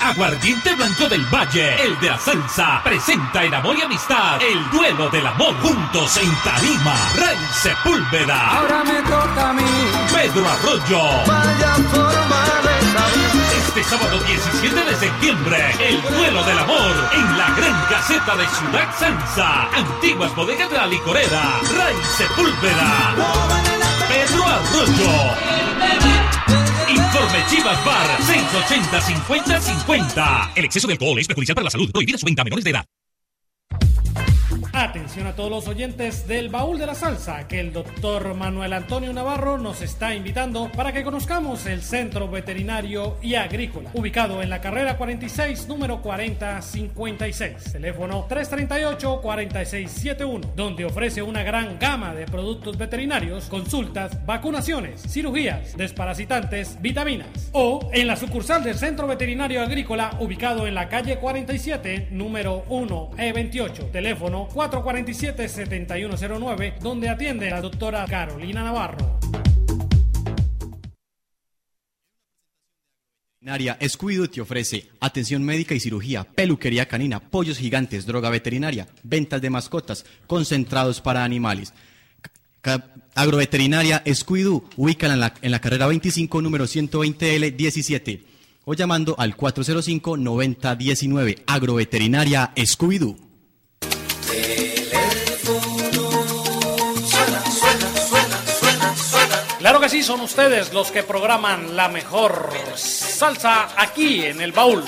Aguardiente Blanco del Valle, el de la salsa, presenta en Amor y Amistad el duelo del amor juntos en Tarima. Rey Sepúlveda. Ahora me toca a mí. Pedro Arroyo. Vaya forma de. Este sábado 17 de septiembre, el duelo del amor en la gran caseta de Ciudad Sansa. Antiguas bodegas de la licorera. Rey Sepúlveda. Pedro Arroyo. Informe Chivas Bar 680 50 50. El exceso de alcohol es perjudicial para la salud. Prohibida su venta a menores de edad. Atención a todos los oyentes del baúl de la salsa, que el doctor Manuel Antonio Navarro nos está invitando para que conozcamos el Centro Veterinario y Agrícola, ubicado en la carrera 46, número 4056, teléfono 338-4671, donde ofrece una gran gama de productos veterinarios, consultas, vacunaciones, cirugías, desparasitantes, vitaminas. O en la sucursal del Centro Veterinario Agrícola, ubicado en la calle 47, número 1E28, teléfono 447-7109, donde atiende la doctora Carolina Navarro. Veterinaria Scooby te ofrece atención médica y cirugía, peluquería canina, pollos gigantes, droga veterinaria, ventas de mascotas, concentrados para animales. Agroveterinaria Scooby ubícala en la, en la carrera 25, número 120L 17, o llamando al 405-9019. Agroveterinaria Scooby-Doo. Claro que sí, son ustedes los que programan la mejor salsa aquí en el baúl.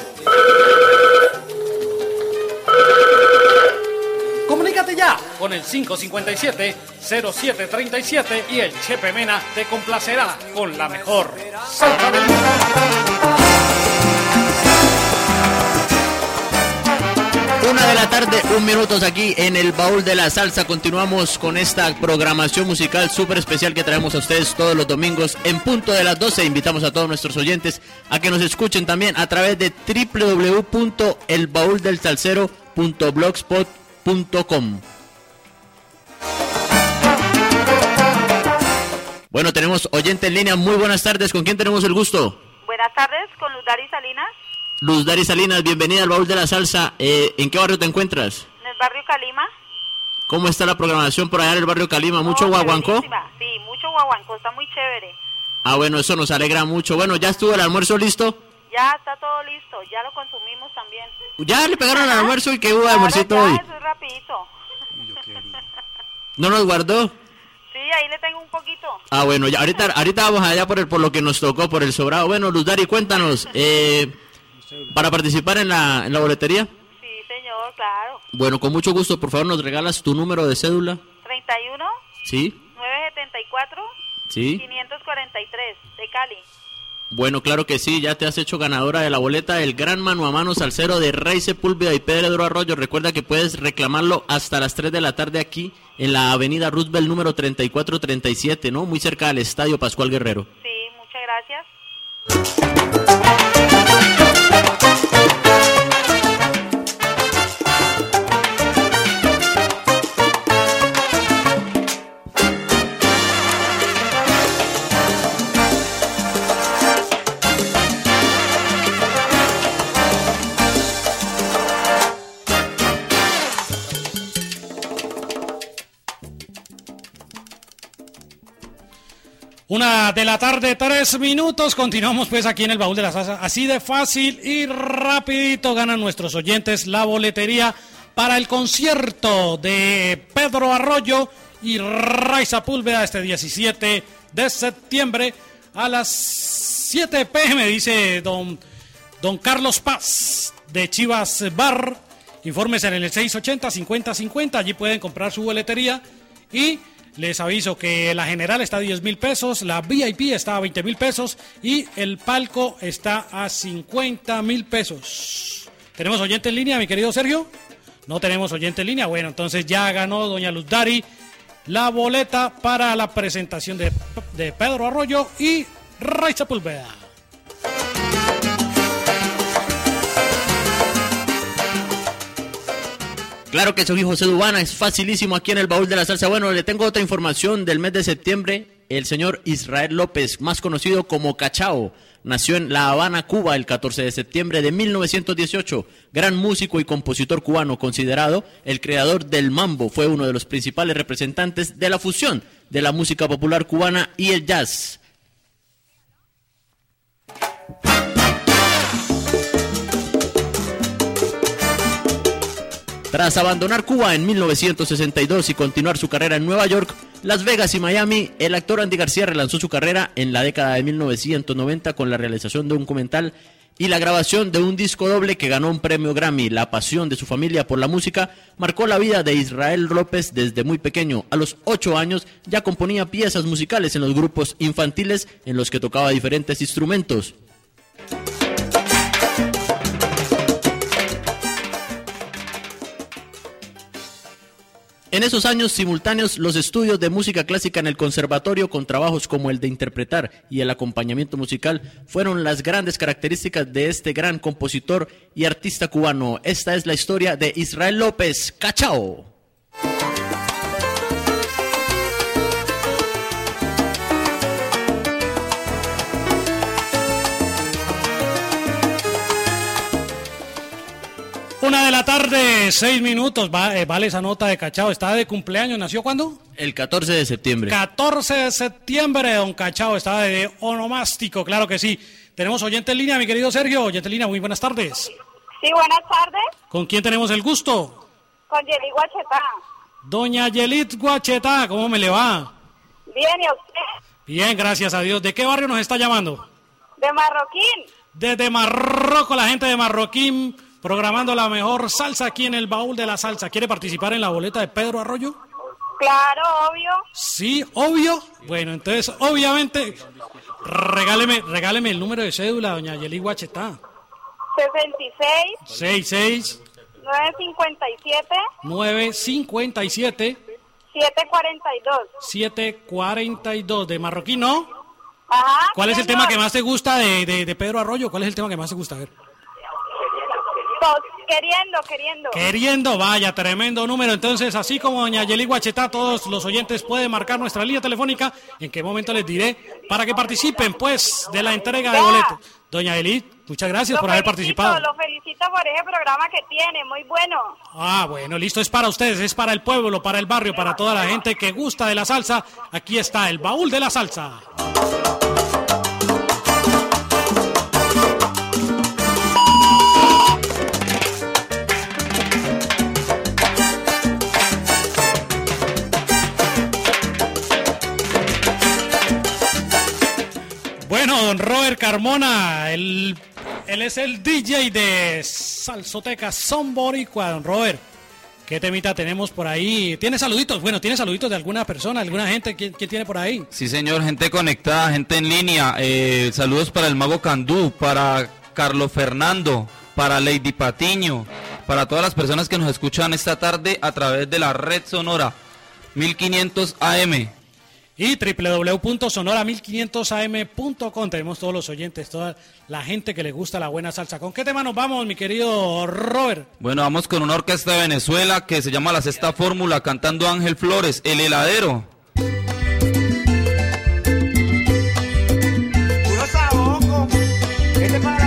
Comunícate ya con el 557-0737 y el Chepe Mena te complacerá con la mejor salsa del mundo. Una de la tarde, un minutos aquí en el baúl de la salsa. Continuamos con esta programación musical súper especial que traemos a ustedes todos los domingos en punto de las 12. Invitamos a todos nuestros oyentes a que nos escuchen también a través de www.elbauldelsalsero.blogspot.com. Bueno, tenemos oyente en línea. Muy buenas tardes. ¿Con quién tenemos el gusto? Buenas tardes, con Ludari Salinas, Luz Dari Salinas, bienvenida al baúl de la salsa. Eh, ¿En qué barrio te encuentras? en el barrio Calima. ¿Cómo está la programación por allá en el barrio Calima? ¿Mucho Oh, guaguancó? Sí, mucho guaguancó, está muy chévere. Ah, bueno, eso nos alegra mucho. Bueno, ¿ya estuvo el almuerzo listo? Ya está todo listo, ya lo consumimos también. ¿Ya le pegaron al almuerzo y qué hubo de Claro, almuercito ya, hoy? eso es rapidito. ¿No nos guardó? Sí, ahí le tengo un poquito. Ah, bueno, ya, ahorita, ahorita vamos allá por, el, por lo que nos tocó, por el sobrado. Bueno, Luz Dari, cuéntanos, eh, para participar en la, en la boletería. Sí, señor, claro. Bueno, con mucho gusto, por favor, nos regalas tu número de cédula. 31 ¿Sí? 974 ¿Sí? 543 de Cali. Bueno, claro que sí, ya te has hecho ganadora de la boleta del gran mano a mano salsero de Rey Sepúlveda y Pedro Arroyo. Recuerda que puedes reclamarlo hasta las 3 de la tarde aquí en la avenida Roosevelt número 3437, ¿no? Muy cerca del Estadio Pascual Guerrero. Sí, muchas gracias. De la tarde, tres minutos. Continuamos pues aquí en el baúl de la salsa. Así de fácil y rapidito ganan nuestros oyentes la boletería para el concierto de Pedro Arroyo y Raiza Púlveda este 17 de septiembre a las 7 pm, dice don, don Carlos Paz de Chivas Bar. Infórmese en el 680-5050, allí pueden comprar su boletería y Les aviso que la general está a 10 mil pesos, la VIP está a 20 mil pesos y el palco está a 50 mil pesos. ¿Tenemos oyente en línea, mi querido Sergio? No tenemos oyente en línea. Bueno, entonces ya ganó doña Luz Dari la boleta para la presentación de, de Pedro Arroyo y Ray Sepúlveda. Claro que soy José Dubana, es facilísimo aquí en el baúl de la salsa. Bueno, le tengo otra información del mes de septiembre. El señor Israel López, más conocido como Cachao, nació en La Habana, Cuba, el 14 de septiembre de 1918. Gran músico y compositor cubano, considerado el creador del mambo, fue uno de los principales representantes de la fusión de la música popular cubana y el jazz. Tras abandonar Cuba en 1962 y continuar su carrera en Nueva York, Las Vegas y Miami, el actor Andy García relanzó su carrera en la década de 1990 con la realización de un documental y la grabación de un disco doble que ganó un premio Grammy. La pasión de su familia por la música marcó la vida de Israel López desde muy pequeño. A los ocho años ya componía piezas musicales en los grupos infantiles en los que tocaba diferentes instrumentos. En esos años simultáneos, los estudios de música clásica en el conservatorio con trabajos como el de interpretar y el acompañamiento musical fueron las grandes características de este gran compositor y artista cubano. Esta es la historia de Israel López Cachao. Una de la tarde, seis minutos. Va- eh, vale esa nota de Cachao. ¿Está de cumpleaños? ¿Nació cuándo? El 14 de septiembre. 14 de septiembre, don Cachao. Estaba de onomástico, claro que sí. Tenemos oyente en línea, mi querido Sergio. Oyente en línea, muy buenas tardes. Sí, buenas tardes. ¿Con quién tenemos el gusto? Con Yeli Guachetá. Doña Yelit Guacheta, ¿cómo me le va? Bien, ¿y a usted? Bien, gracias a Dios. ¿De qué barrio nos está llamando? De Marroquín. Desde Marroco, la gente de Marroquín, programando la mejor salsa aquí en el baúl de la salsa. ¿Quiere participar en la boleta de Pedro Arroyo? Claro, obvio. Sí, obvio. Bueno, entonces, obviamente, regáleme, regáleme el número de cédula, doña Yeli Guachetá. 66, 66 957, 957 742. 742 de Marroquín, ¿no? Ajá. ¿Cuál es el señor. tema que más te gusta de, de, de Pedro Arroyo? ¿Cuál es el tema que más te gusta? A ver. Dos, queriendo, queriendo. Queriendo, vaya, tremendo número. Entonces, así como doña Yeli Guachetá, todos los oyentes pueden marcar nuestra línea telefónica. ¿En qué momento les diré? Para que participen, pues, de la entrega de boletos. Doña Yeli, muchas gracias Lo por haber felicito, participado. Lo felicito por ese programa que tiene, muy bueno. Ah, bueno, listo, es para ustedes, es para el pueblo, para el barrio, para toda la gente que gusta de la salsa. Aquí está el baúl de la salsa. Don Robert Carmona, él, es el DJ de Salsoteca Son Boricua, don Robert. ¿Qué temita tenemos por ahí? ¿Tiene saluditos? Bueno, ¿tiene saluditos de alguna persona, alguna gente? ¿Quién, quién tiene por ahí? Sí, señor, gente conectada, gente en línea. Eh, saludos para el Mago Candú, para Carlos Fernando, para Lady Patiño, para todas las personas que nos escuchan esta tarde a través de la red sonora 1500 AM. Y www.sonora1500am.com. Tenemos todos los oyentes, toda la gente que le gusta la buena salsa. ¿Con qué tema nos vamos, mi querido Robert? Bueno, vamos con una orquesta de Venezuela que se llama La Sexta Fórmula, cantando Ángel Flores, El Heladero. Puro saboco. Este para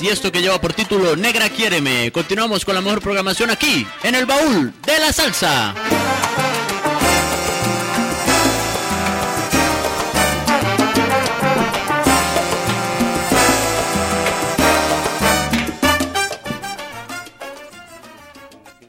Y esto que lleva por título Negra Quiéreme. Continuamos con la mejor programación aquí, en el baúl de la salsa.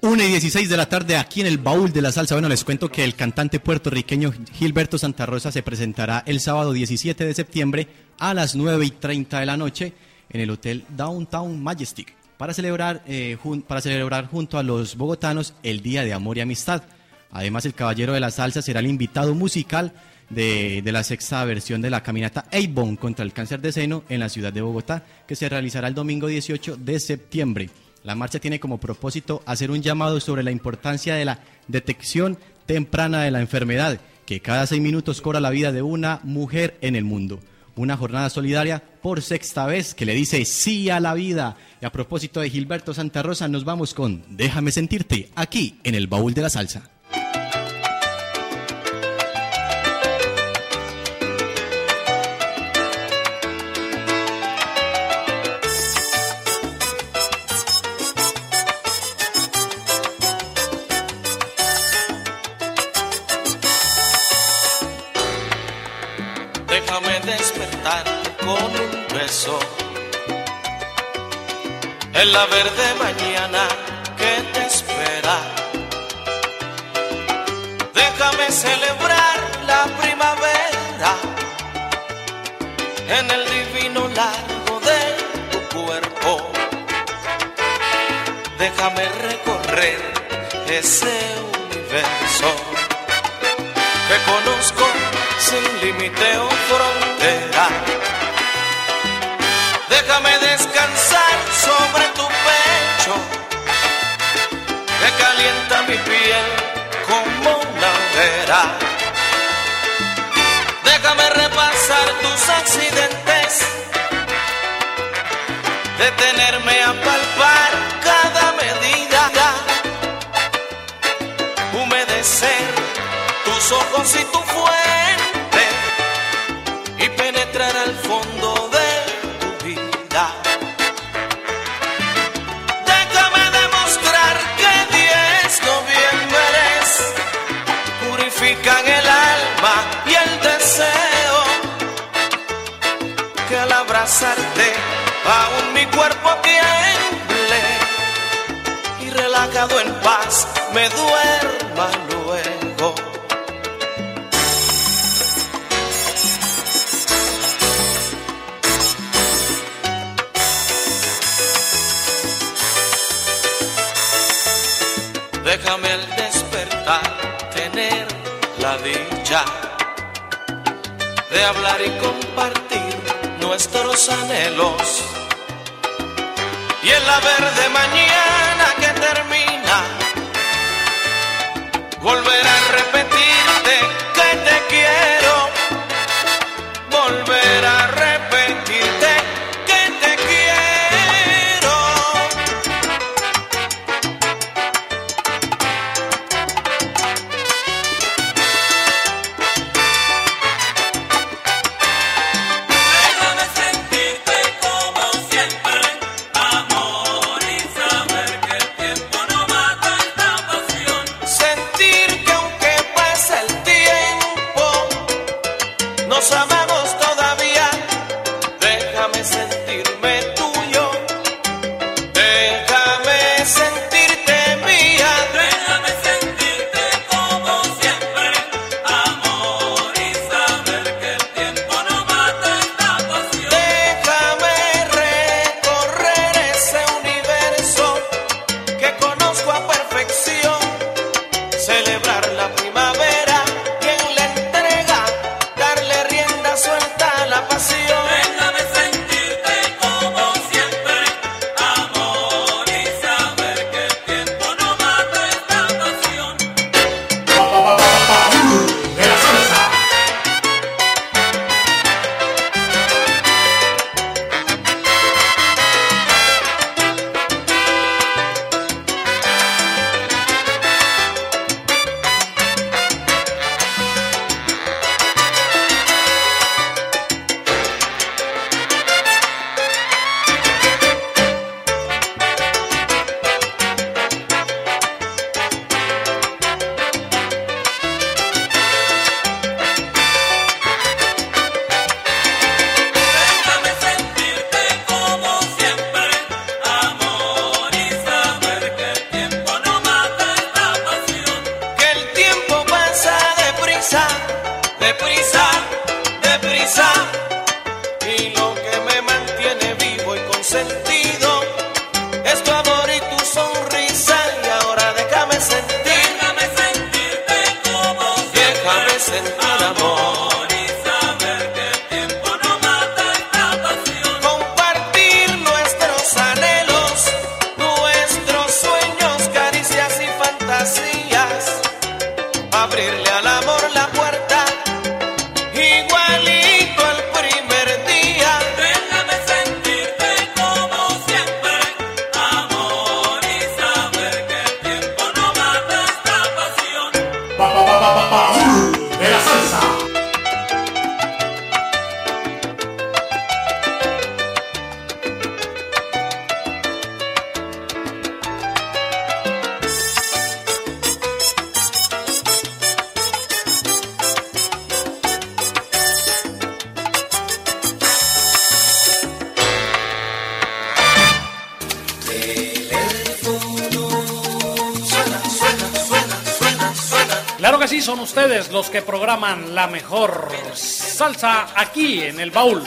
Una y 16 de la tarde aquí en el baúl de la salsa. Bueno, les cuento que el cantante puertorriqueño Gilberto Santa Rosa se presentará el sábado 17 de septiembre a las 9 y 30 de la noche en el Hotel Downtown Majestic para celebrar, eh, para celebrar junto a los bogotanos el Día de Amor y Amistad. Además, el Caballero de la Salsa será el invitado musical de, de, la sexta versión de la caminata Avon contra el cáncer de seno en la ciudad de Bogotá, que se realizará el domingo 18 de septiembre. La marcha tiene como propósito hacer un llamado sobre la importancia de la detección temprana de la enfermedad, que cada seis minutos cobra la vida de una mujer en el mundo. Una jornada solidaria por sexta vez que le dice sí a la vida. Y a propósito de Gilberto Santa Rosa, nos vamos con Déjame sentirte aquí en el baúl de la salsa. Con un beso en la verde mañana que te espera. Déjame celebrar la primavera en el divino largo de tu cuerpo. Déjame recorrer ese universo que conozco sin límite o frontera. Detenerme a palpar cada medida, humedecer tus ojos y y relajado en paz me duerma luego. Déjame al despertar tener la dicha de hablar y compartir nuestros anhelos. Y en la verde mañana que termina, volver a repetirte nos amamos los que programan la mejor salsa aquí en el baúl.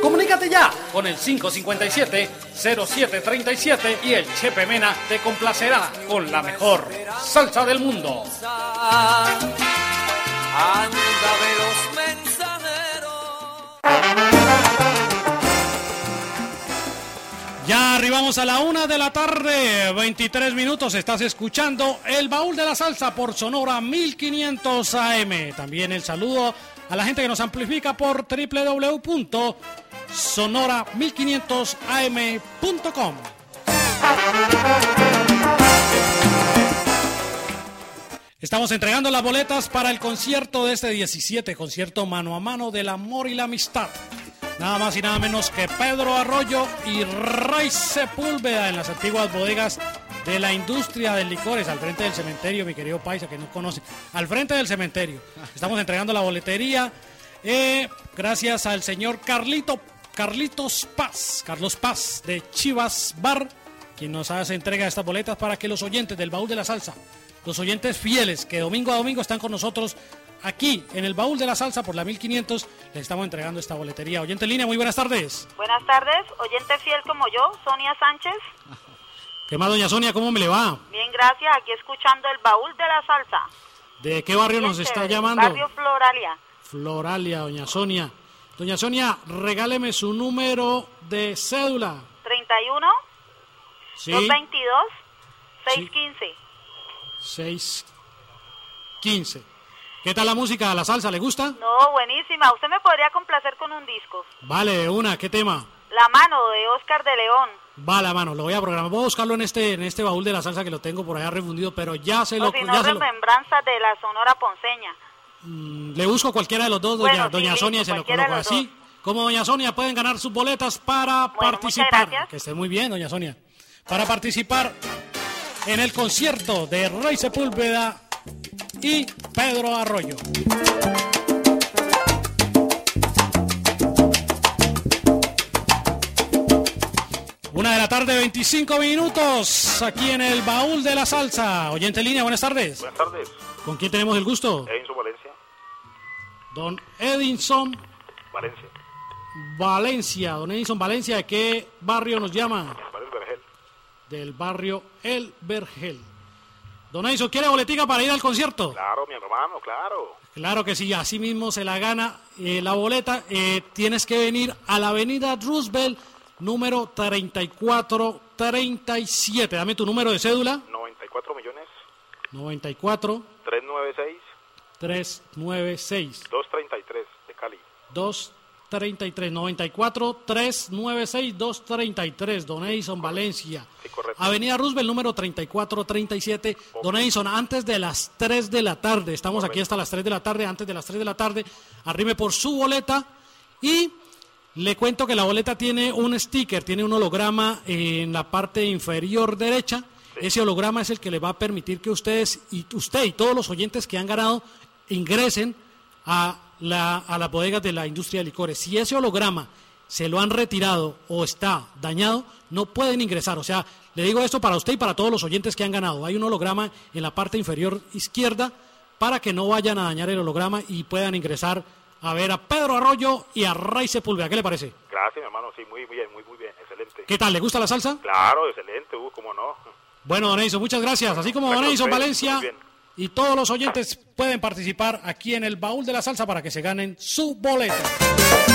Comunícate ya con el 557-0737 y el Chepe Mena te complacerá con la mejor salsa del mundo. Anda de Ya arribamos a la una de la tarde, 23 minutos. Estás escuchando el baúl de la salsa por Sonora 1500 AM. También el saludo a la gente que nos amplifica por www.sonora1500am.com. Estamos entregando las boletas para el concierto de este 17, concierto mano a mano del amor y la amistad. Nada más y nada menos que Pedro Arroyo y Ray Sepúlveda en las antiguas bodegas de la industria de licores, al frente del cementerio, mi querido Paisa, que no conoce, al frente del cementerio. Estamos entregando la boletería, eh, gracias al señor Carlito, Carlitos Paz, Carlos Paz, de Chivas Bar, quien nos hace entrega de estas boletas para que los oyentes del baúl de la salsa, los oyentes fieles que domingo a domingo están con nosotros aquí en el baúl de la salsa por la 1500, les estamos entregando esta boletería. Oyente en línea, muy buenas tardes. Buenas tardes, oyente fiel como yo, Sonia Sánchez. ¿Qué más, doña Sonia? ¿Cómo me le va? Bien, gracias, aquí escuchando el baúl de la salsa. ¿De qué barrio nos está llamando? Barrio Floralia. Floralia, doña Sonia. Doña Sonia, regáleme su número de cédula. 31 Sí. 222 615. 615. ¿Qué tal la música, la salsa? ¿Le gusta? No, buenísima. Usted me podría complacer con un disco. Vale, una. ¿Qué tema? La mano de Oscar de León. Va la mano, lo voy a programar. Voy a buscarlo en este, en este baúl de la salsa que lo tengo por allá refundido, pero ya se lo... o si no, ya se lo- remembranzas de la Sonora Ponceña. Mm, le busco cualquiera de los dos, doña, sí, doña listo, Sonia, y se lo coloco así. Como doña Sonia pueden ganar sus boletas para participar. Que esté muy bien, doña Sonia. Para participar en el concierto de Rey Sepúlveda y Pedro Arroyo. Una de la tarde, 25 minutos, aquí en el baúl de la salsa. Oyente en línea, buenas tardes. Buenas tardes, ¿Con quién tenemos el gusto? Edinson Valencia, Don Edinson Valencia, Valencia. Don Edinson Valencia, ¿de qué barrio nos llama? Manuel Vergel. Del barrio El Vergel. Don Edinson, ¿quiere boletica para ir al concierto? Claro, mi hermano, claro. Claro que sí, así mismo se la gana eh, la boleta. Eh, tienes que venir a la avenida Roosevelt, número 3437. Dame tu número de cédula. 94 millones, 94 396, 396 233 de Cali. 233 94 396 233 Don Edison Valencia. Sí. Avenida Roosevelt número 3437. Don Edison, antes de las 3 de la tarde, estamos aquí hasta las 3 de la tarde, antes de las 3 de la tarde, arrime por su boleta y le cuento que la boleta tiene un sticker, tiene un holograma en la parte inferior derecha. Ese holograma es el que le va a permitir que ustedes y usted y todos los oyentes que han ganado ingresen a, la, a las bodegas de la industria de licores. Si ese holograma se lo han retirado o está dañado, no pueden ingresar. O sea, le digo esto para usted y para todos los oyentes que han ganado. Hay un holograma en la parte inferior izquierda para que no vayan a dañar el holograma y puedan ingresar a ver a Pedro Arroyo y a Ray Sepúlveda. ¿Qué le parece? Gracias, mi hermano, sí, muy bien, muy, muy bien, excelente. ¿Qué tal? ¿Le gusta la salsa? Claro, excelente, uh, cómo no. Bueno, Don Edison, muchas gracias. Así como Don Edison Valencia. Y todos los oyentes pueden participar aquí en el baúl de la salsa para que se ganen su boleta.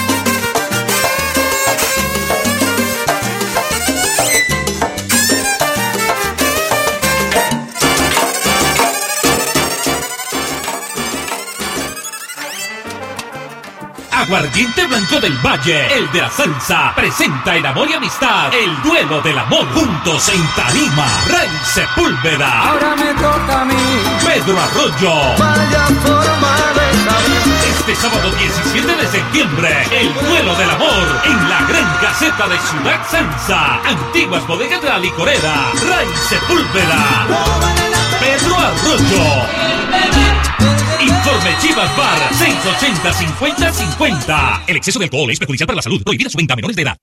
Aguardiente Blanco del Valle, el de la salsa, presenta en amor y amistad el duelo del amor. Juntos en Tarima, Rey Sepúlveda, Ahora me toca a mí. Pedro Arroyo. Vaya forma de saber. Este sábado 17 de septiembre, el duelo del amor en la gran caseta de Ciudad Sansa. Antiguas bodegas de la licorera, Rey Sepúlveda, Pedro Arroyo. Informe Chivas Bar 680 50 50. El exceso de alcohol es perjudicial para la salud. Prohibida su venta a menores de edad.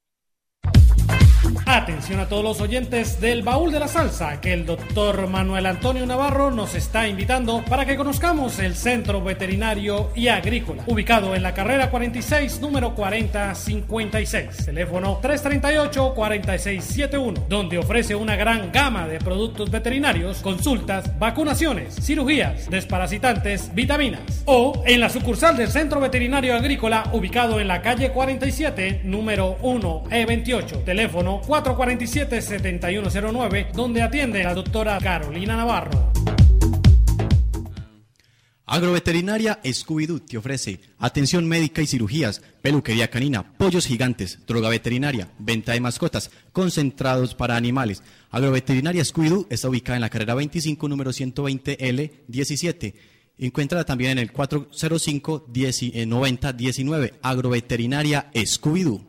Atención a todos los oyentes del baúl de la salsa, que el doctor Manuel Antonio Navarro nos está invitando para que conozcamos el Centro Veterinario y Agrícola, ubicado en la carrera 46, número 4056, teléfono 338-4671, donde ofrece una gran gama de productos veterinarios, consultas, vacunaciones, cirugías, desparasitantes, vitaminas. O en la sucursal del Centro Veterinario Agrícola, ubicado en la calle 47, número 1E28, teléfono 447-7109, donde atiende la doctora Carolina Navarro. Agroveterinaria Scooby-Doo te ofrece atención médica y cirugías, peluquería canina, pollos gigantes, droga veterinaria, venta de mascotas, concentrados para animales. Agroveterinaria Scooby-Doo está ubicada en la carrera 25, número 120L17. Encuéntrala también en el 405-9019. Agroveterinaria Scooby-Doo.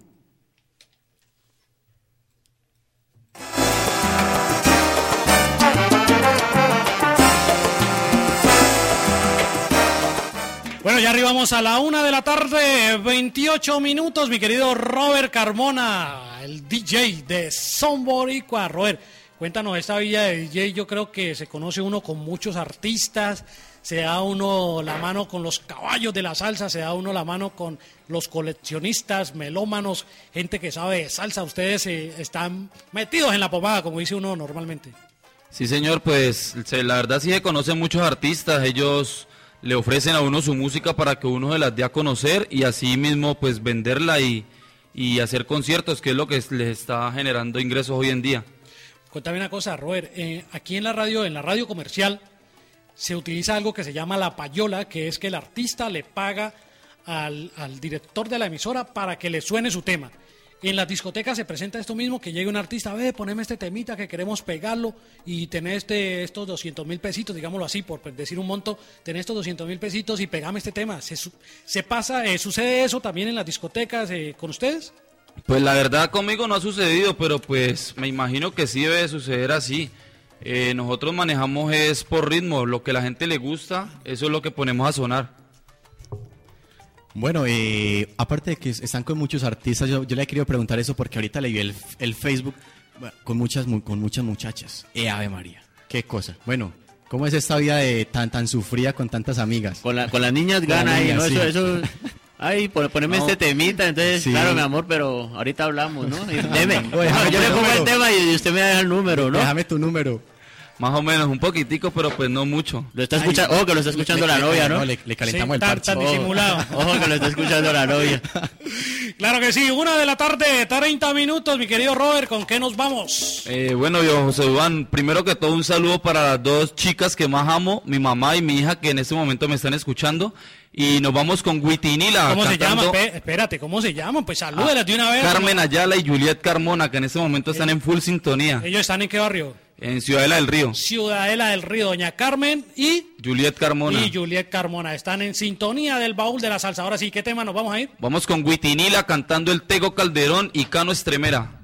Bueno, ya arribamos a la una de la tarde, 28 minutos, mi querido Robert Carmona, el DJ de Son Boricua. Robert, cuéntanos, esta vida de DJ yo creo que se conoce uno con muchos artistas, se da uno la mano con los caballos de la salsa, se da uno la mano con los coleccionistas, melómanos, gente que sabe de salsa. Ustedes eh, están metidos en la pomada, como dice uno normalmente. Sí, señor, pues la verdad sí se conocen muchos artistas, ellos le ofrecen a uno su música para que uno se las dé a conocer y así mismo pues venderla y, y hacer conciertos, que es lo que es- les está generando ingresos hoy en día. Cuéntame una cosa, Robert. eh, aquí en la radio, en la radio comercial, se utiliza algo que se llama la payola, que es que el artista le paga al, al director de la emisora para que le suene su tema. En las discotecas se presenta esto mismo, que llegue un artista, ve, poneme este temita que queremos pegarlo y tener este, estos 200 mil pesitos, digámoslo así, por decir un monto, tener estos 200 mil pesitos y pegame este tema. ¿Se, pasa, eh, sucede eso también en las discotecas eh, con ustedes? Pues la verdad conmigo no ha sucedido, pero pues me imagino que sí debe de suceder así. Eh, nosotros manejamos es por ritmo, lo que la gente le gusta, eso es lo que ponemos a sonar. Bueno, eh, aparte de que es- están con muchos artistas, yo, yo le he querido preguntar eso porque ahorita le vi el, el Facebook bueno, con muchas mu- con muchas muchachas. Eh, Ave María, qué cosa. Bueno, ¿cómo es esta vida de tan tan sufrida con tantas amigas? Con, la- con las niñas gana ahí, ¿no? sí. Eso, eso. Ay, pon- poneme No. este temita, entonces, Sí. claro, mi amor, pero ahorita hablamos, ¿no? Y Deme. No, yo le pongo el tema y usted me deja el número, ¿no? Déjame tu número. Más o menos, un poquitico, pero pues no mucho. Lo está escuchando, ojo que lo está escuchando Le- la le- novia, ¿no? le, le calentamos Sí, el tan- parche. tan disimulado. Ojo que lo está escuchando la novia. Claro que sí, una de la tarde, 30 minutos, mi querido Robert, ¿con qué nos vamos? Eh, bueno, yo, José Iván, primero que todo un saludo para las dos chicas que más amo, mi mamá y mi hija que en este momento me están escuchando. Y nos vamos con Witinila. ¿Cómo se llama? espérate, ¿cómo se llaman? Pues salúdelas de una vez. Carmen Ayala y Juliet Carmona, que en este momento están en full sintonía, Ellos están en qué barrio? En Ciudadela del Río. Ciudadela del Río, Doña Carmen y, Juliet Carmona. y Juliet Carmona. Están en sintonía del baúl de la salsa. Ahora sí, ¿qué tema nos vamos a ir? Vamos con Witinila cantando el Tego Calderón y Cano Estremera.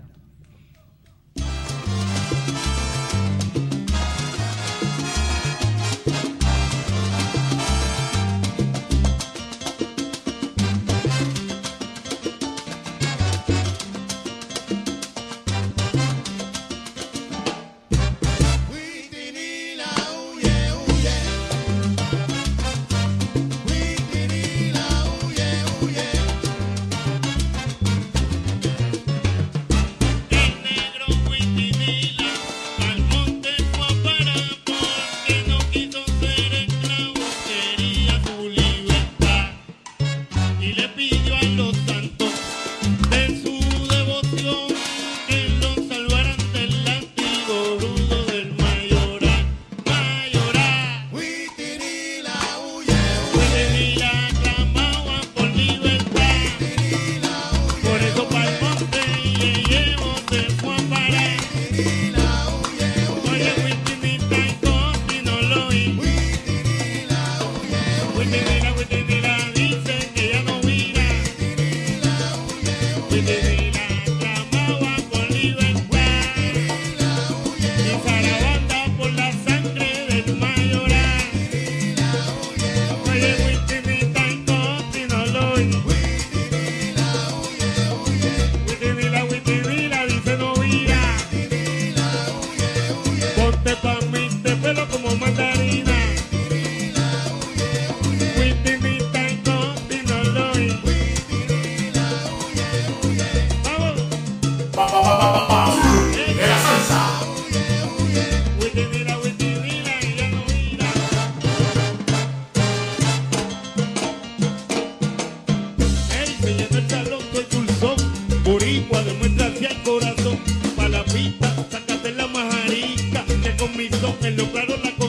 cerraron la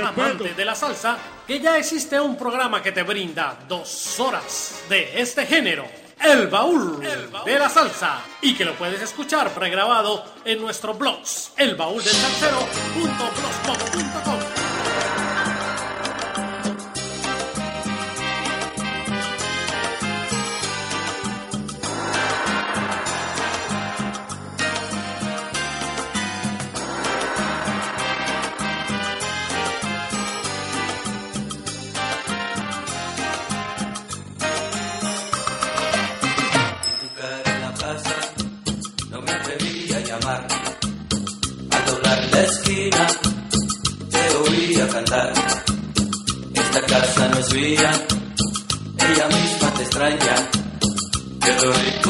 amante de la salsa, que ya existe un programa que te brinda dos horas de este género, El Baúl, de la Salsa, y que lo puedes escuchar pregrabado en nuestro blog, elbaúldelsalsero.blogspot.com.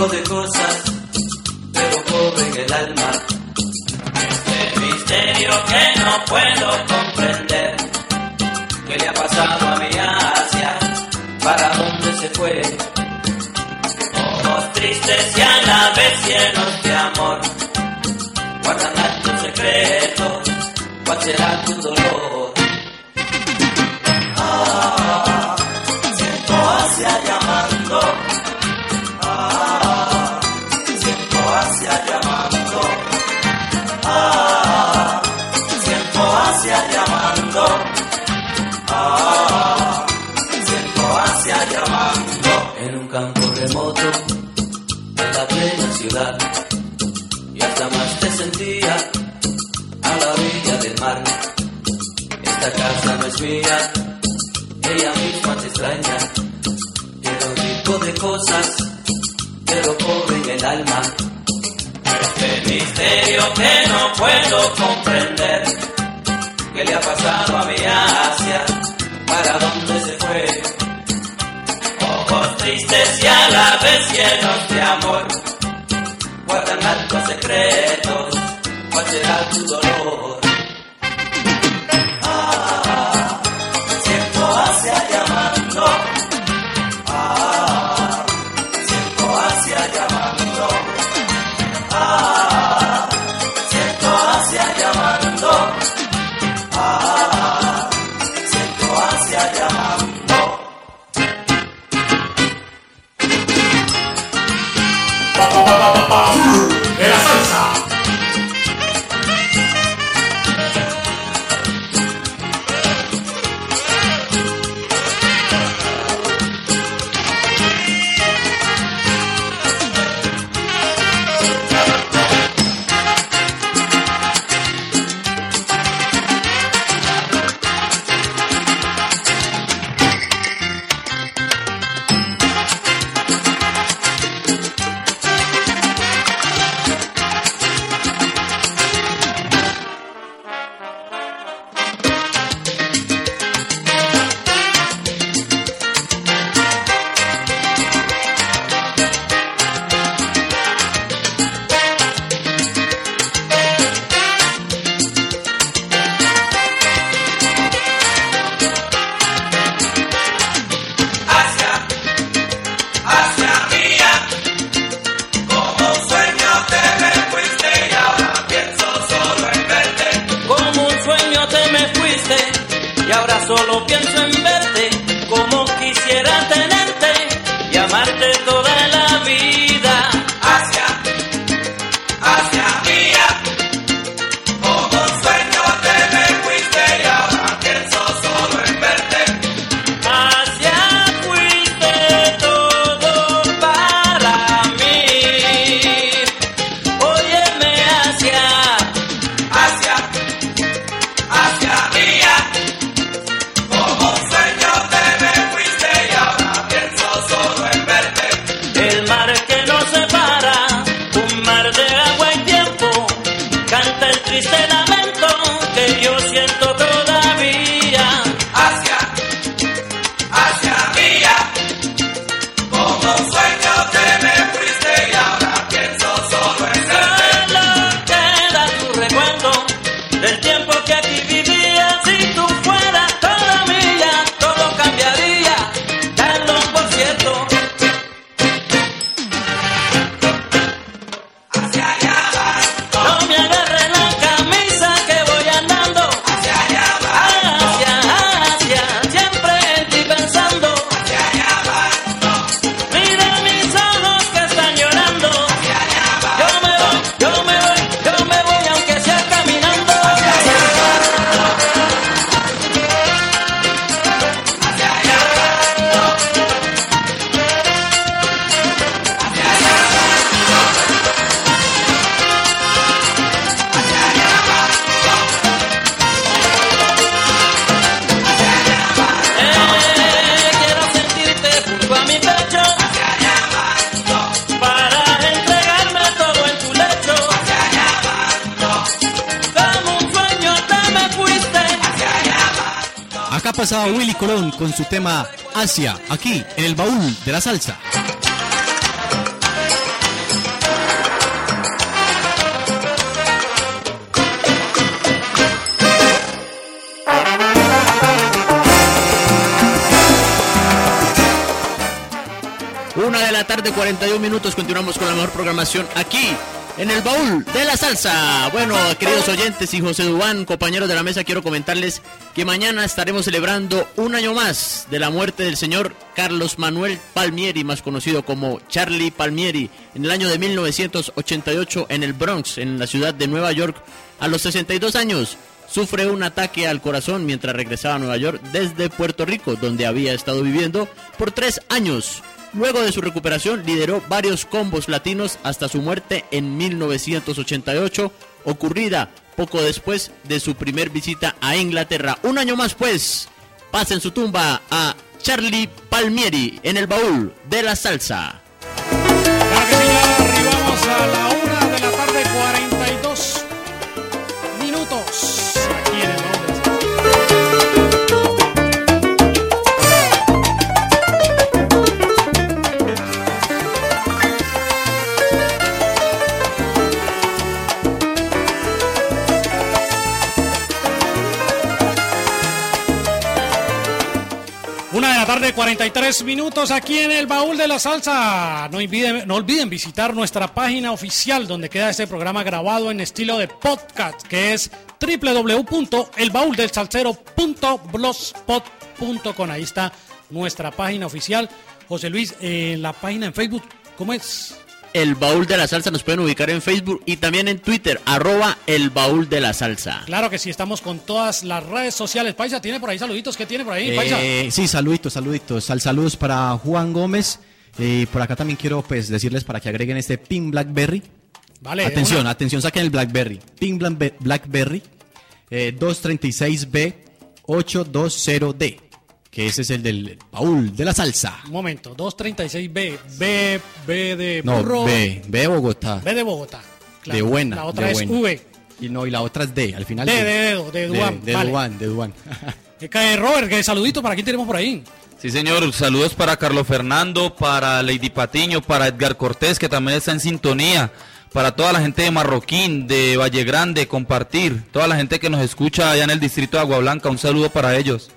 de cosas, pero cobren el alma. Este misterio que no puedo comprender, ¿qué le ha pasado a mi Asia? ¿Para dónde se fue? Ojos tristes y a la vez llenos de amor, guardan tu secreto, ¿cuál será tu dolor? Esta casa no es mía, ella misma se extraña. Tiene un tipo de cosas, pero pobre en el alma. Este misterio que no puedo comprender, que le ha pasado a mi Asia, para dónde se fue. Ojos tristes y a la vez llenos de amor, guardan altos secretos, cuál será tu dolor. Willy Colón con su tema Asia, aquí en el baúl de la salsa. Una de la tarde, 41 minutos. Continuamos con la mejor programación aquí en el baúl de la salsa. Bueno, queridos oyentes y José Dubán, compañeros de la mesa, quiero comentarles que mañana estaremos celebrando un año más de la muerte del señor Carlos Manuel Palmieri, más conocido como Charlie Palmieri, en el año de 1988 en el Bronx, en la ciudad de Nueva York, a los 62 años. Sufre un ataque al corazón mientras regresaba a Nueva York desde Puerto Rico, donde había estado viviendo por tres años. Luego de su recuperación lideró varios combos latinos hasta su muerte en 1988, ocurrida poco después de su primer visita a Inglaterra. Un año más pues, pasa en su tumba a Charlie Palmieri en el baúl de la salsa. Tarde, 43 minutos aquí en el baúl de la salsa. No olviden, no olviden visitar nuestra página oficial donde queda este programa grabado en estilo de podcast, que es www.elbauldelsalsero.blogspot.com. Ahí está nuestra página oficial. José Luis, eh, la página en Facebook, ¿cómo es? El baúl de la salsa nos pueden ubicar en Facebook y también en Twitter, arroba el baúl de la salsa. Claro que sí, estamos con todas las redes sociales. Paisa, ¿tiene por ahí saluditos? ¿Qué tiene por ahí, Paisa? Eh, sí, saluditos, saluditos. Al saludos para Juan Gómez. Eh, por acá también quiero pues decirles para que agreguen este Pink Blackberry. Vale, atención, una- atención, saquen el Blackberry. Pink Blackbe- Blackberry eh, 236B 820D. Que ese es el del baúl de la salsa. Un momento, 236B, B, B de No, burro, B, B de Bogotá. B de Bogotá. Claro. De buena. La otra de es buena. V. Y no, y la otra es D, al final. D de dedo, de Duan, De, vale. Duan, de Duan. Cae Robert, que saludito para quién tenemos por ahí. Sí, señor. Saludos para Carlos Fernando, para Lady Patiño, para Edgar Cortés, que también está en sintonía. Para toda la gente de Marroquín, de Valle Grande, compartir. Toda la gente que nos escucha allá en el distrito de Agua Blanca, un saludo para ellos.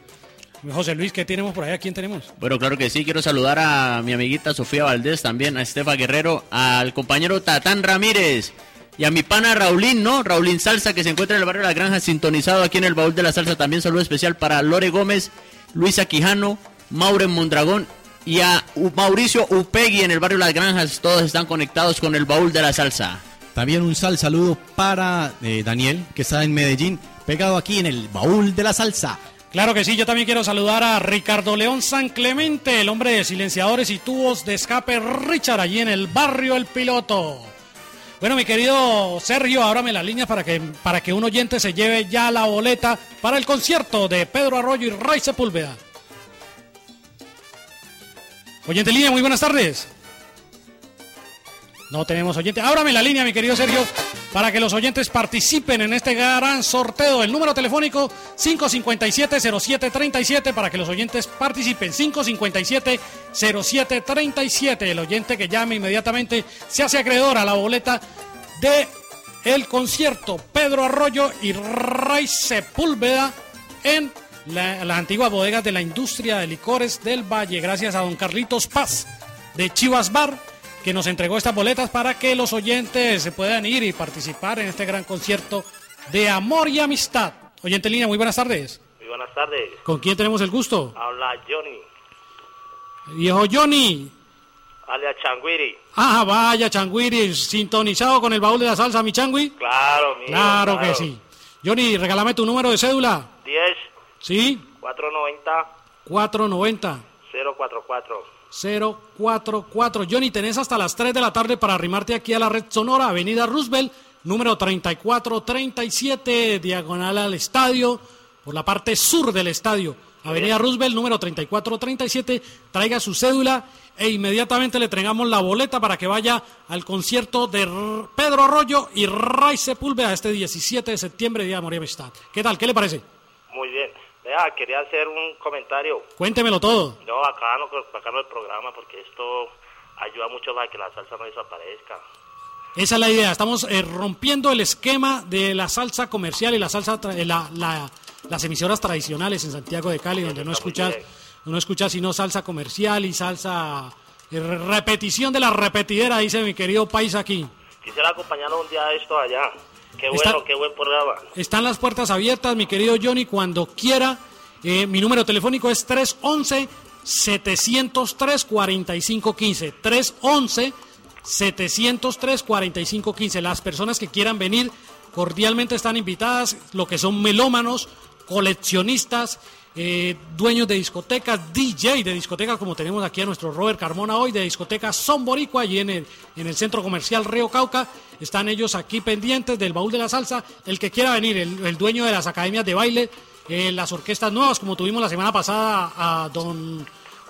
José Luis, ¿qué tenemos por ahí? ¿A quién tenemos? Bueno, claro que sí, quiero saludar a mi amiguita Sofía Valdés, también a Estefa Guerrero, al compañero Tatán Ramírez y a mi pana Raulín, ¿no? Raulín Salsa, que se encuentra en el barrio de La Granja, sintonizado aquí en el baúl de la salsa. También saludo especial para Lore Gómez, Luisa Quijano, Mauren Mondragón y a Mauricio Upegui en el barrio Las Granjas. Todos están conectados con el baúl de la salsa. También un sal saludo para eh, Daniel, que está en Medellín, pegado aquí en el baúl de la salsa. Claro que sí, yo también quiero saludar a Ricardo León San Clemente, el hombre de silenciadores y tubos de escape Richard, allí en el barrio El Piloto. Bueno, mi querido Sergio, ábrame las líneas para que, para que un oyente se lleve ya la boleta para el concierto de Pedro Arroyo y Ray Sepúlveda. Oyente en línea, muy buenas tardes. No tenemos oyente. Ábrame la línea, mi querido Sergio, para que los oyentes participen en este gran sorteo. El número telefónico 557-0737 para que los oyentes participen. 557-0737. El oyente que llame inmediatamente se hace acreedor a la boleta de el concierto Pedro Arroyo y Ray Sepúlveda en la- las antiguas bodegas de la industria de licores del Valle. Gracias a don Carlitos Paz de Chivas Bar que nos entregó estas boletas para que los oyentes se puedan ir y participar en este gran concierto de amor y amistad. Oyente en línea, muy buenas tardes. Muy buenas tardes. ¿Con quién tenemos el gusto? Habla Johnny, Viejo Johnny. alias Changuiri. Ajá, vaya, Changuiri, sintonizado con el baúl de la salsa, mi Changui. Claro, mío. Claro que sí. Johnny, regálame tu número de cédula. 10 ¿Sí? 490 490 044. 044. Johnny, tenés hasta las 3 de la tarde para arrimarte aquí a la red sonora, Avenida Roosevelt, número 3437, diagonal al estadio, por la parte sur del estadio. Avenida Roosevelt, número 3437, traiga su cédula e inmediatamente le entregamos la boleta para que vaya al concierto de Pedro Arroyo y Ray Sepúlveda este 17 de septiembre, Día de Amor y Amistad. ¿Qué tal? ¿Qué le parece? Muy bien. Vea, quería hacer un comentario. Cuéntemelo todo. No, bacano, bacano el programa porque esto ayuda mucho a que la salsa no desaparezca. Esa es la idea. Estamos eh, rompiendo el esquema de la salsa comercial y la salsa tra- eh, la- la- las emisoras tradicionales en Santiago de Cali, donde no escuchas, no escuchas sino salsa comercial y salsa eh, re- repetición de la repetidera, dice mi querido país aquí. Quisiera acompañarlo un día a esto allá. Qué Está- bueno, qué buen programa. Están las puertas abiertas, mi querido Johnny, cuando quiera. Eh, mi número telefónico es 311-703-4515. 311-703-4515. Las personas que quieran venir cordialmente están invitadas, lo que son melómanos, coleccionistas, eh, dueños de discotecas, DJ de discotecas, como tenemos aquí a nuestro Robert Carmona hoy, de discoteca Son Boricua, allí en el, en el centro comercial Río Cauca. Están ellos aquí pendientes del baúl de la salsa. El que quiera venir, el, dueño de las academias de baile, eh, las orquestas nuevas, como tuvimos la semana pasada a don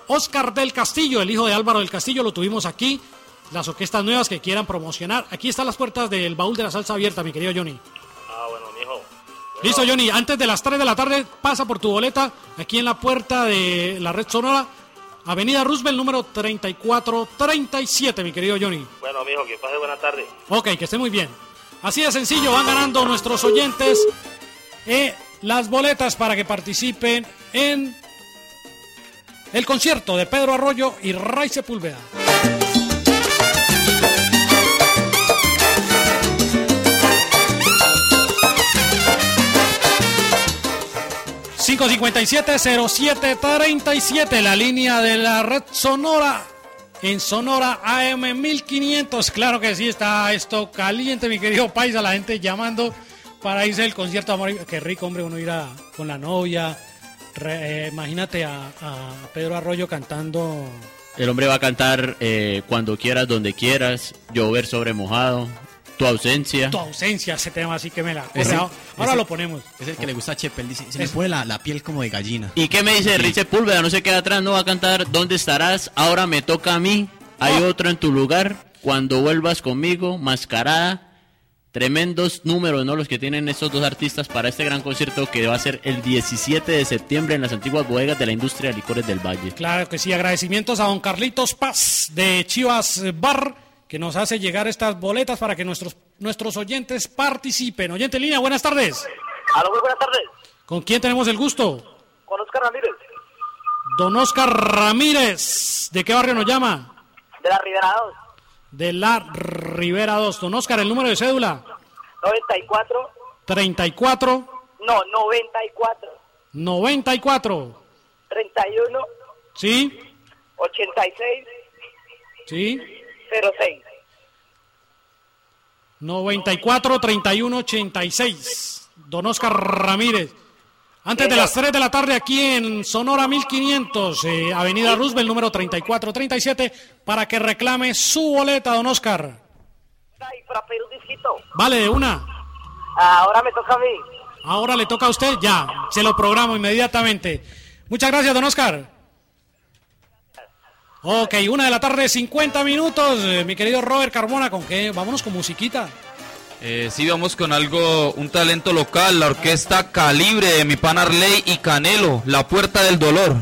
Oscar del Castillo, el hijo de Álvaro del Castillo, lo tuvimos aquí. Las orquestas nuevas que quieran promocionar. Aquí están las puertas del baúl de la salsa abierta, mi querido Johnny. Ah, bueno. Listo, Johnny. Antes de las 3 de la tarde, pasa por tu boleta aquí en la puerta de la red sonora, Avenida Roosevelt, número 3437, mi querido Johnny. Bueno, mijo, que pase buena tarde. Ok, que esté muy bien. Así de sencillo, van ganando nuestros oyentes eh, las boletas para que participen en el concierto de Pedro Arroyo y Ray Sepúlveda. ...557-0737... ...la línea de la red sonora... ...en Sonora AM 1500... ...claro que sí, está esto caliente, mi querido paisa... ...la gente llamando para irse al concierto amor... ...qué rico, hombre, uno ir con la novia... Re- eh, imagínate a, a Pedro Arroyo cantando... El hombre va a cantar eh, cuando quieras, donde quieras, llover sobre mojado, tu ausencia. Tu ausencia, ese tema así que me la... Ahora, lo ponemos. Es el que le gusta a Chepe, él dice, se me pone la, la piel como de gallina. ¿Y qué me dice de Richie Púlveda? No se queda atrás, no va a cantar ¿Dónde estarás? Ahora me toca a mí. Hay Oh. otro en tu lugar. Cuando vuelvas conmigo, mascarada. Tremendos números, ¿no? Los que tienen estos dos artistas para este gran concierto que va a ser el 17 de septiembre en las antiguas bodegas de la industria de licores del Valle. Claro que sí, agradecimientos a don Carlitos Paz de Chivas Bar, que nos hace llegar estas boletas para que nuestros, nuestros oyentes participen. Oyente en línea, buenas tardes. Aló, buenas tardes. ¿Con quién tenemos el gusto? Con Oscar Ramírez, Don Oscar Ramírez. ¿De qué barrio nos llama? de la Rivera 2. De la Rivera 2. Don Oscar, el número de cédula. 94, 34 no, 94, 94. 31, ¿Sí? 86, ¿Sí? 06. 94 31 86. Don Oscar Ramírez. Antes de las 3 de la tarde aquí en Sonora 1500, eh, Avenida Roosevelt, número 3437, para que reclame su boleta, don Oscar. Ay, para pedir un disquito. Vale, de una. Ahora me toca a mí. Ahora le toca a usted, ya, se lo programo inmediatamente. Muchas gracias, don Oscar. Ok, una de la tarde, 50 minutos. eh, mi querido Robert Carmona, ¿con qué? Vámonos con musiquita. Eh, sí, vamos con algo, un talento local, la orquesta Calibre de mi pan Arley y Canelo, La Puerta del Dolor.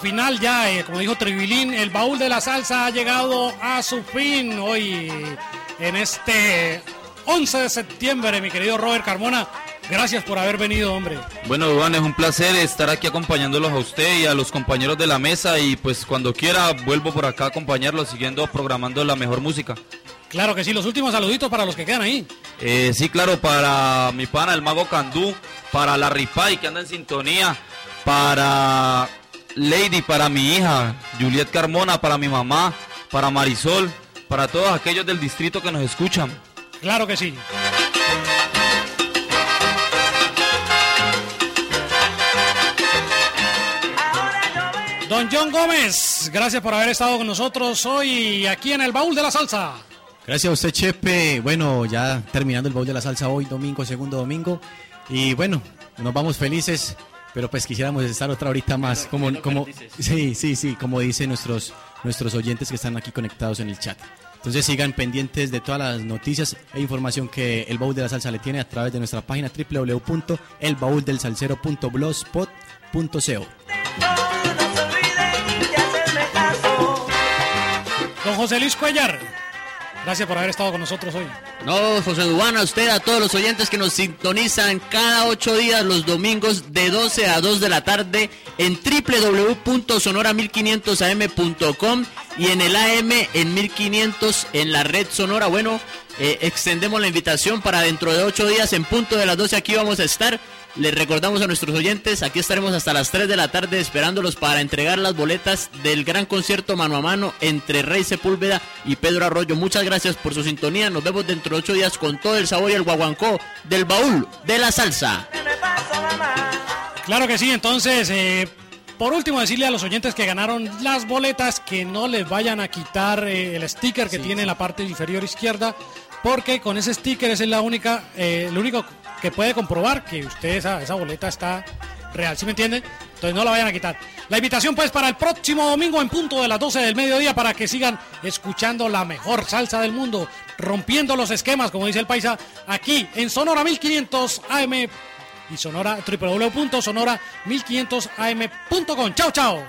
Final ya. eh, como dijo Tribilín, el baúl de la salsa ha llegado a su fin hoy en este 11 de septiembre, mi querido Robert Carmona. Gracias por haber venido, hombre. Bueno, Iván, es un placer estar aquí acompañándolos a usted y a los compañeros de la mesa y pues cuando quiera vuelvo por acá a acompañarlos siguiendo programando la mejor música. Claro que sí, los últimos saluditos para los que quedan ahí. Eh, sí, claro, para mi pana el mago Candú, para la Ripay que anda en sintonía, para Lady, para mi hija, Juliet Carmona, para mi mamá, para Marisol, para todos aquellos del distrito que nos escuchan. Claro que sí. Don John Gómez, gracias por haber estado con nosotros hoy aquí en el baúl de la salsa. Gracias a usted, Chepe. Bueno, ya terminando el bowl de la salsa hoy, domingo, segundo domingo. Y bueno, nos vamos felices, pero pues quisiéramos estar otra horita más. Como, como, sí, sí, sí, como dicen nuestros, nuestros oyentes que están aquí conectados en el chat. Entonces sigan pendientes de todas las noticias e información que el Baúl de la Salsa le tiene a través de nuestra página www.elbaúldelsalsero.blogspot.co. Don José Luis Cuellar, gracias por haber estado con nosotros hoy. No, José Dubán, a usted, a todos los oyentes que nos sintonizan cada ocho días los domingos de 12 a 2 de la tarde en www.sonora1500am.com y en el AM en 1500 en la red Sonora. Bueno, eh, extendemos la invitación para dentro de ocho días en punto de las 12 aquí vamos a estar. Les recordamos a nuestros oyentes, aquí estaremos hasta las 3 de la tarde esperándolos para entregar las boletas del gran concierto mano a mano entre Rey Sepúlveda y Pedro Arroyo. Muchas gracias por su sintonía. Nos vemos dentro de ocho días con todo el sabor y el guaguancó del baúl de la salsa. Claro que sí, entonces, eh, por último decirle a los oyentes que ganaron las boletas que no les vayan a quitar eh, el sticker que tiene en la parte inferior izquierda, porque con ese sticker es la única, eh, lo único que puede comprobar que usted esa, esa boleta está real, ¿sí me entiende? Entonces no la vayan a quitar. La invitación pues para el próximo domingo en punto de las 12 del mediodía para que sigan escuchando la mejor salsa del mundo, rompiendo los esquemas, como dice el paisa, aquí en Sonora 1500 AM y Sonora www.sonora1500am.com. Chao, chao.